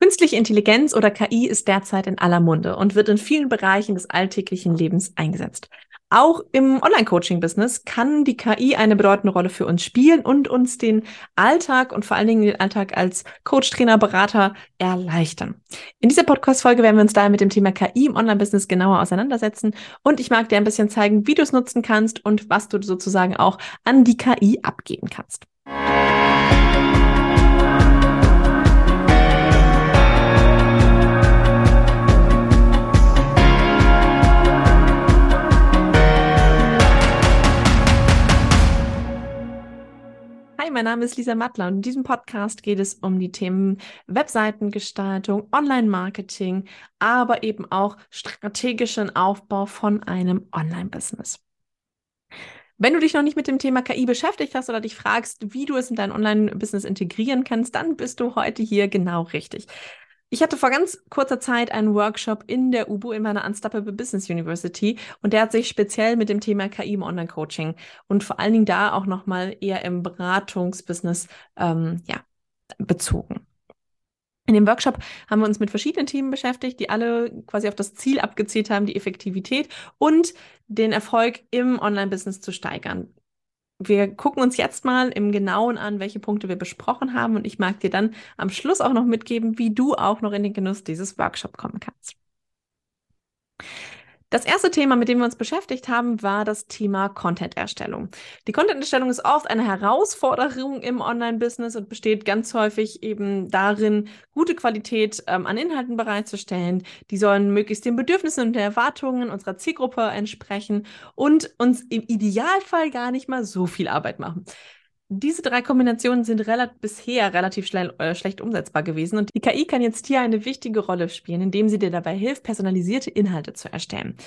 Künstliche Intelligenz oder KI ist derzeit in aller Munde und wird in vielen Bereichen des alltäglichen Lebens eingesetzt. Auch im Online-Coaching-Business kann die KI eine bedeutende Rolle für uns spielen und uns den Alltag und vor allen Dingen den Alltag als Coach, Trainer, Berater erleichtern. In dieser Podcast-Folge werden wir uns daher mit dem Thema KI im Online-Business genauer auseinandersetzen und ich mag dir ein bisschen zeigen, wie du es nutzen kannst und was du sozusagen auch an die KI abgeben kannst. Hi, mein Name ist Lisa Mattler und in diesem Podcast geht es um die Themen Webseitengestaltung, Online-Marketing, aber eben auch strategischen Aufbau von einem Online-Business. Wenn du dich noch nicht mit dem Thema KI beschäftigt hast oder dich fragst, wie du es in dein Online-Business integrieren kannst, dann bist du heute hier genau richtig. Ich hatte vor ganz kurzer Zeit einen Workshop in der UBU in meiner Unstoppable Business University und der hat sich speziell mit dem Thema KI im Online-Coaching und vor allen Dingen da auch nochmal eher im Beratungsbusiness ähm, ja, bezogen. In dem Workshop haben wir uns mit verschiedenen Themen beschäftigt, die alle quasi auf das Ziel abgezielt haben, die Effektivität und den Erfolg im Online-Business zu steigern wir gucken uns jetzt mal im Genauen an, welche Punkte wir besprochen haben und ich mag dir dann am Schluss auch noch mitgeben, wie du auch noch in den Genuss dieses Workshop kommen kannst. Das erste Thema, mit dem wir uns beschäftigt haben, war das Thema Content-Erstellung. Die Content-Erstellung ist oft eine Herausforderung im Online-Business und besteht ganz häufig eben darin, gute Qualität ähm, an Inhalten bereitzustellen. Die sollen möglichst den Bedürfnissen und den Erwartungen unserer Zielgruppe entsprechen und uns im Idealfall gar nicht mal so viel Arbeit machen. Diese drei Kombinationen sind rel bisher relativ schnell, äh, schlecht umsetzbar gewesen und die KI kann jetzt hier eine wichtige Rolle spielen, indem sie dir dabei hilft, personalisierte Inhalte zu erstellen.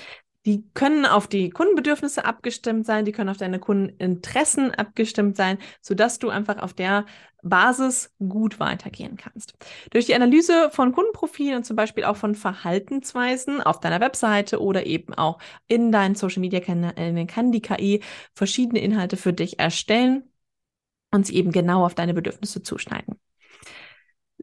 Die können auf die Kundenbedürfnisse abgestimmt sein, die können auf deine Kundeninteressen abgestimmt sein, sodass du einfach auf der Basis gut weitergehen kannst. Durch die Analyse von Kundenprofilen und zum Beispiel auch von Verhaltensweisen auf deiner Webseite oder eben auch in deinen Social Media Kanälen kann die KI verschiedene Inhalte für dich erstellen und sie eben genau auf deine Bedürfnisse zuschneiden.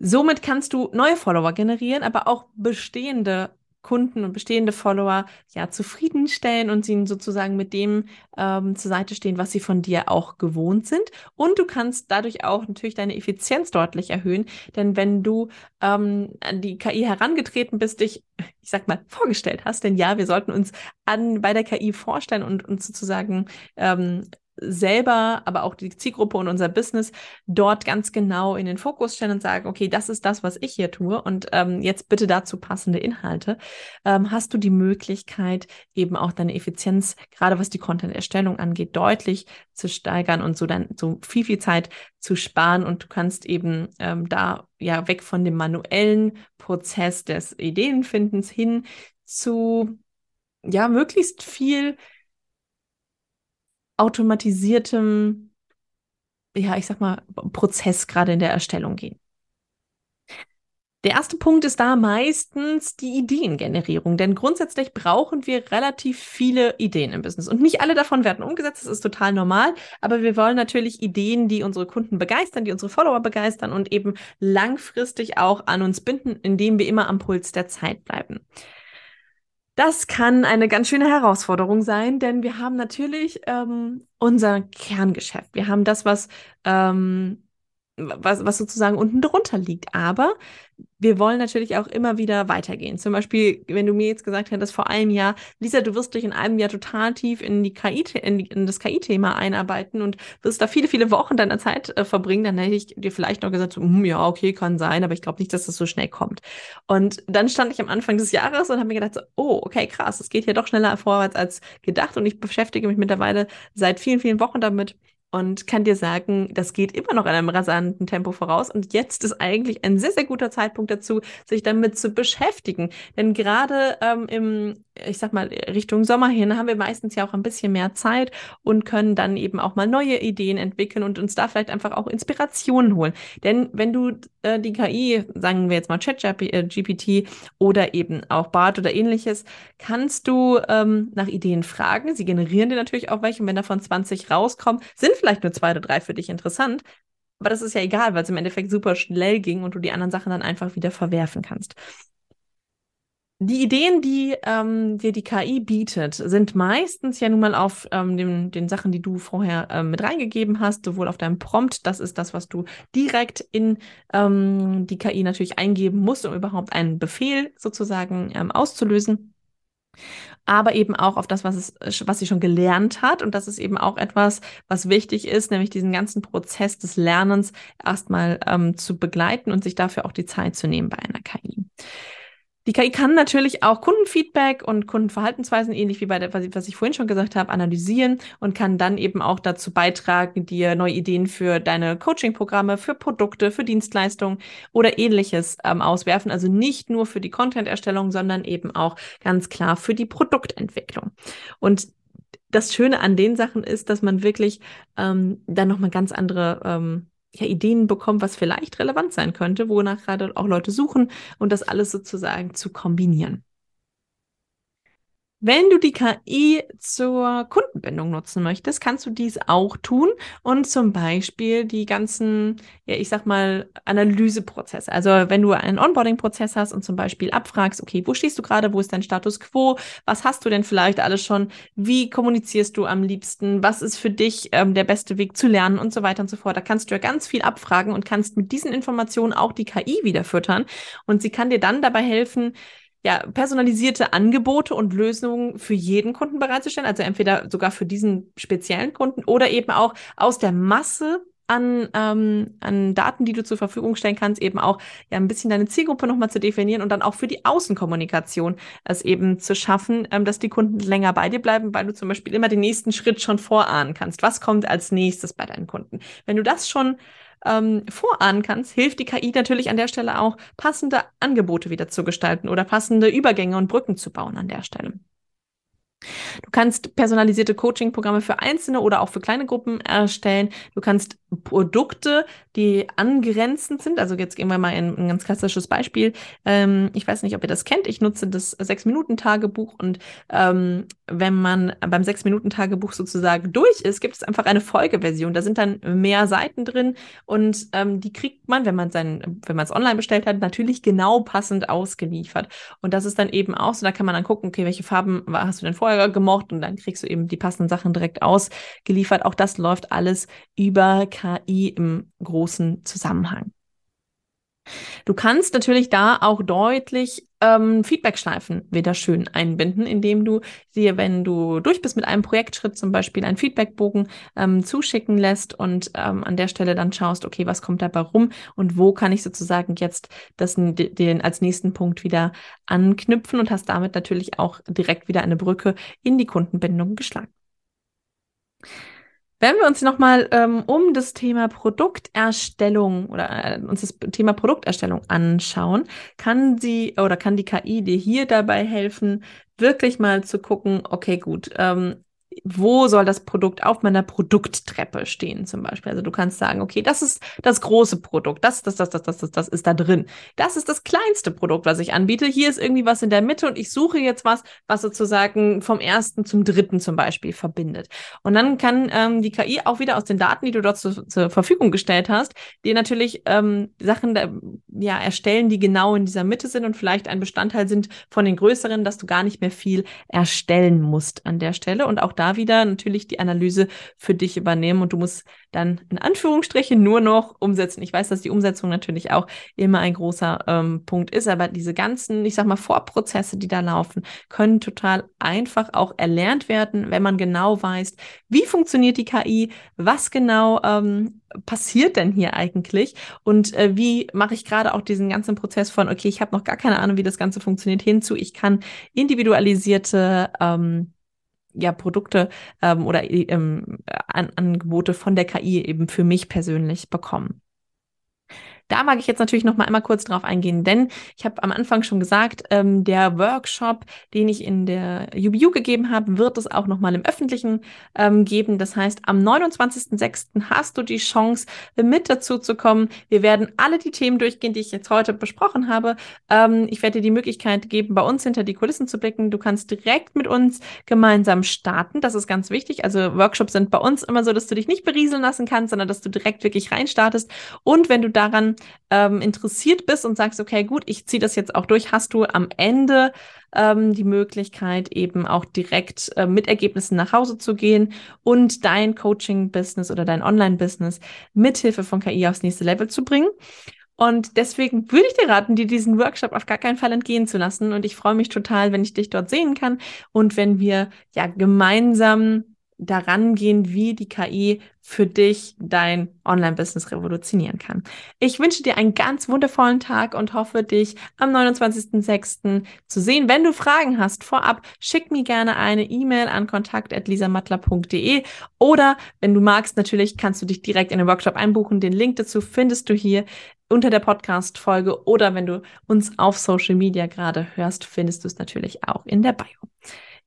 Somit kannst du neue Follower generieren, aber auch bestehende Kunden und bestehende Follower ja zufriedenstellen und ihnen sozusagen mit dem ähm, zur Seite stehen, was sie von dir auch gewohnt sind. Und du kannst dadurch auch natürlich deine Effizienz deutlich erhöhen, denn wenn du ähm, an die KI herangetreten bist, dich, ich sag mal, vorgestellt hast, denn ja, wir sollten uns an bei der KI vorstellen und uns sozusagen ähm, selber, aber auch die Zielgruppe und unser Business dort ganz genau in den Fokus stellen und sagen, okay, das ist das, was ich hier tue. Und ähm, jetzt bitte dazu passende Inhalte, ähm, hast du die Möglichkeit, eben auch deine Effizienz, gerade was die Content-Erstellung angeht, deutlich zu steigern und so dann so viel, viel Zeit zu sparen? Und du kannst eben ähm, da ja weg von dem manuellen Prozess des Ideenfindens hin zu ja möglichst viel automatisiertem, ja, ich sag mal, Prozess gerade in der Erstellung gehen. Der erste Punkt ist da meistens die Ideengenerierung, denn grundsätzlich brauchen wir relativ viele Ideen im Business und nicht alle davon werden umgesetzt, das ist total normal, aber wir wollen natürlich Ideen, die unsere Kunden begeistern, die unsere Follower begeistern und eben langfristig auch an uns binden, indem wir immer am Puls der Zeit bleiben. Das kann eine ganz schöne Herausforderung sein, denn wir haben natürlich ähm, unser Kerngeschäft. Wir haben das, was ähm, was, was sozusagen unten drunter liegt. Aber wir wollen natürlich auch immer wieder weitergehen. Zum Beispiel, wenn du mir jetzt gesagt hättest vor einem Jahr, Lisa, du wirst dich in einem Jahr total tief in die KI, in, die, in das KI-Thema einarbeiten und wirst da viele, viele Wochen deiner Zeit äh, verbringen, dann hätte ich dir vielleicht noch gesagt, hm, ja, okay, kann sein, aber ich glaube nicht, dass das so schnell kommt. Und dann stand ich am Anfang des Jahres und habe mir gedacht, so, oh, okay, krass, es geht hier doch schneller vorwärts als gedacht und ich beschäftige mich mittlerweile seit vielen, vielen Wochen damit und kann dir sagen, das geht immer noch in einem rasanten Tempo voraus. Und jetzt ist eigentlich ein sehr, sehr guter Zeitpunkt dazu, sich damit zu beschäftigen. Denn gerade ähm, im, ich sag mal, Richtung Sommer hin haben wir meistens ja auch ein bisschen mehr Zeit und können dann eben auch mal neue Ideen entwickeln und uns da vielleicht einfach auch Inspirationen holen. Denn wenn du äh, die KI, sagen wir jetzt mal ChatGPT äh, oder eben auch BART oder ähnliches, kannst du ähm, nach Ideen fragen. Sie generieren dir natürlich auch welche. Und wenn davon 20 rauskommen, sind vielleicht nur zwei oder drei für dich interessant, Aber das ist ja egal, weil es im Endeffekt super schnell ging und du die anderen Sachen dann einfach wieder verwerfen kannst. Die Ideen, die ähm, dir die KI bietet, sind meistens ja nun mal auf ähm, den, den Sachen, die du vorher ähm, mit reingegeben hast, sowohl auf deinem Prompt, das ist das, was du direkt in ähm, die KI natürlich eingeben musst, um überhaupt einen Befehl sozusagen ähm, auszulösen aber eben auch auf das, was, es, was sie schon gelernt hat. Und das ist eben auch etwas, was wichtig ist, nämlich diesen ganzen Prozess des Lernens erstmal ähm, zu begleiten und sich dafür auch die Zeit zu nehmen bei einer KI. Die KI kann natürlich auch Kundenfeedback und Kundenverhaltensweisen, ähnlich wie bei der, was ich vorhin schon gesagt habe, analysieren und kann dann eben auch dazu beitragen, dir neue Ideen für deine Coaching-Programme, für Produkte, für Dienstleistungen oder ähnliches ähm, auswerfen. Also nicht nur für die Content-Erstellung, sondern eben auch ganz klar für die Produktentwicklung. Und das Schöne an den Sachen ist, dass man wirklich ähm, dann nochmal ganz andere ähm, ja, Ideen bekommt, was vielleicht relevant sein könnte, wonach gerade auch Leute suchen und das alles sozusagen zu kombinieren. Wenn du die KI zur Kundenbindung nutzen möchtest, kannst du dies auch tun und zum Beispiel die ganzen, ja, ich sag mal, Analyseprozesse. Also wenn du einen Onboarding-Prozess hast und zum Beispiel abfragst, okay, wo stehst du gerade, wo ist dein Status quo, was hast du denn vielleicht alles schon, wie kommunizierst du am liebsten, was ist für dich ähm, der beste Weg zu lernen? Und so weiter und so fort. Da kannst du ja ganz viel abfragen und kannst mit diesen Informationen auch die KI wieder füttern und sie kann dir dann dabei helfen, ja, personalisierte Angebote und Lösungen für jeden Kunden bereitzustellen. Also entweder sogar für diesen speziellen Kunden oder eben auch aus der Masse an, ähm, an Daten, die du zur Verfügung stellen kannst, eben auch ja ein bisschen deine Zielgruppe nochmal zu definieren und dann auch für die Außenkommunikation es eben zu schaffen, ähm, dass die Kunden länger bei dir bleiben, weil du zum Beispiel immer den nächsten Schritt schon vorahnen kannst. Was kommt als nächstes bei deinen Kunden? Wenn du das schon ähm, vorahnen kannst, hilft die KI natürlich an der Stelle auch, passende Angebote wieder zu gestalten oder passende Übergänge und Brücken zu bauen an der Stelle. Du kannst personalisierte Coaching-Programme für Einzelne oder auch für kleine Gruppen erstellen. Du kannst Produkte, die angrenzend sind. Also jetzt gehen wir mal in ein ganz klassisches Beispiel. Ähm, ich weiß nicht, ob ihr das kennt. Ich nutze das Sechs-Minuten-Tagebuch und ähm, wenn man beim Sechs-Minuten-Tagebuch sozusagen durch ist, gibt es einfach eine Folgeversion. Da sind dann mehr Seiten drin und ähm, die kriegt man, wenn man sein, wenn man es online bestellt hat, natürlich genau passend ausgeliefert. Und das ist dann eben auch so, da kann man dann gucken, okay, welche Farben hast du denn vorher gemocht und dann kriegst du eben die passenden Sachen direkt ausgeliefert. Auch das läuft alles über KI im großen Zusammenhang. Du kannst natürlich da auch deutlich ähm, Feedbackschleifen wieder schön einbinden, indem du dir, wenn du durch bist mit einem Projektschritt zum Beispiel, einen Feedbackbogen ähm, zuschicken lässt und ähm, an der Stelle dann schaust, okay, was kommt dabei rum und wo kann ich sozusagen jetzt das, den als nächsten Punkt wieder anknüpfen und hast damit natürlich auch direkt wieder eine Brücke in die Kundenbindung geschlagen. Wenn wir uns nochmal ähm, um das Thema Produkterstellung oder äh, uns das Thema Produkterstellung anschauen, kann sie oder kann die KI dir hier dabei helfen, wirklich mal zu gucken, okay, gut, ähm, wo soll das Produkt auf meiner Produkttreppe stehen zum Beispiel. Also du kannst sagen, okay, das ist das große Produkt, das, das, das, das, das, das, das ist da drin. Das ist das kleinste Produkt, was ich anbiete. Hier ist irgendwie was in der Mitte und ich suche jetzt was, was sozusagen vom ersten zum dritten zum Beispiel verbindet. Und dann kann ähm, die KI auch wieder aus den Daten, die du dort zu, zur Verfügung gestellt hast, dir natürlich ähm, Sachen da, ja, erstellen, die genau in dieser Mitte sind und vielleicht ein Bestandteil sind von den größeren, dass du gar nicht mehr viel erstellen musst an der Stelle. Und auch da wieder natürlich die Analyse für dich übernehmen und du musst dann in Anführungsstrichen nur noch umsetzen. Ich weiß, dass die Umsetzung natürlich auch immer ein großer ähm, Punkt ist, aber diese ganzen, ich sag mal, Vorprozesse, die da laufen, können total einfach auch erlernt werden, wenn man genau weiß, wie funktioniert die KI, was genau ähm, passiert denn hier eigentlich und äh, wie mache ich gerade auch diesen ganzen Prozess von, okay, ich habe noch gar keine Ahnung, wie das Ganze funktioniert, hinzu, ich kann individualisierte ähm, ja, Produkte ähm, oder ähm, An Angebote von der KI eben für mich persönlich bekommen. Da mag ich jetzt natürlich noch mal einmal kurz drauf eingehen, denn ich habe am Anfang schon gesagt, ähm, der Workshop, den ich in der UBU gegeben habe, wird es auch noch mal im Öffentlichen ähm, geben. Das heißt, am 29.06. hast du die Chance, mit dazu zu kommen. Wir werden alle die Themen durchgehen, die ich jetzt heute besprochen habe. Ähm, ich werde dir die Möglichkeit geben, bei uns hinter die Kulissen zu blicken. Du kannst direkt mit uns gemeinsam starten. Das ist ganz wichtig. Also Workshops sind bei uns immer so, dass du dich nicht berieseln lassen kannst, sondern dass du direkt wirklich reinstartest. Und wenn du daran ähm, interessiert bist und sagst, okay, gut, ich ziehe das jetzt auch durch, hast du am Ende ähm, die Möglichkeit, eben auch direkt äh, mit Ergebnissen nach Hause zu gehen und dein Coaching-Business oder dein Online-Business mithilfe von KI aufs nächste Level zu bringen. Und deswegen würde ich dir raten, dir diesen Workshop auf gar keinen Fall entgehen zu lassen. Und ich freue mich total, wenn ich dich dort sehen kann und wenn wir ja gemeinsam daran gehen, wie die KI für dich dein Online-Business revolutionieren kann. Ich wünsche dir einen ganz wundervollen Tag und hoffe, dich am 29.06. zu sehen. Wenn du Fragen hast vorab, schick mir gerne eine E-Mail an kontakt.lisamattler.de oder wenn du magst, natürlich kannst du dich direkt in den Workshop einbuchen. Den Link dazu findest du hier unter der Podcast-Folge oder wenn du uns auf Social Media gerade hörst, findest du es natürlich auch in der Bio.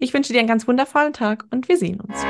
Ich wünsche dir einen ganz wundervollen Tag und wir sehen uns.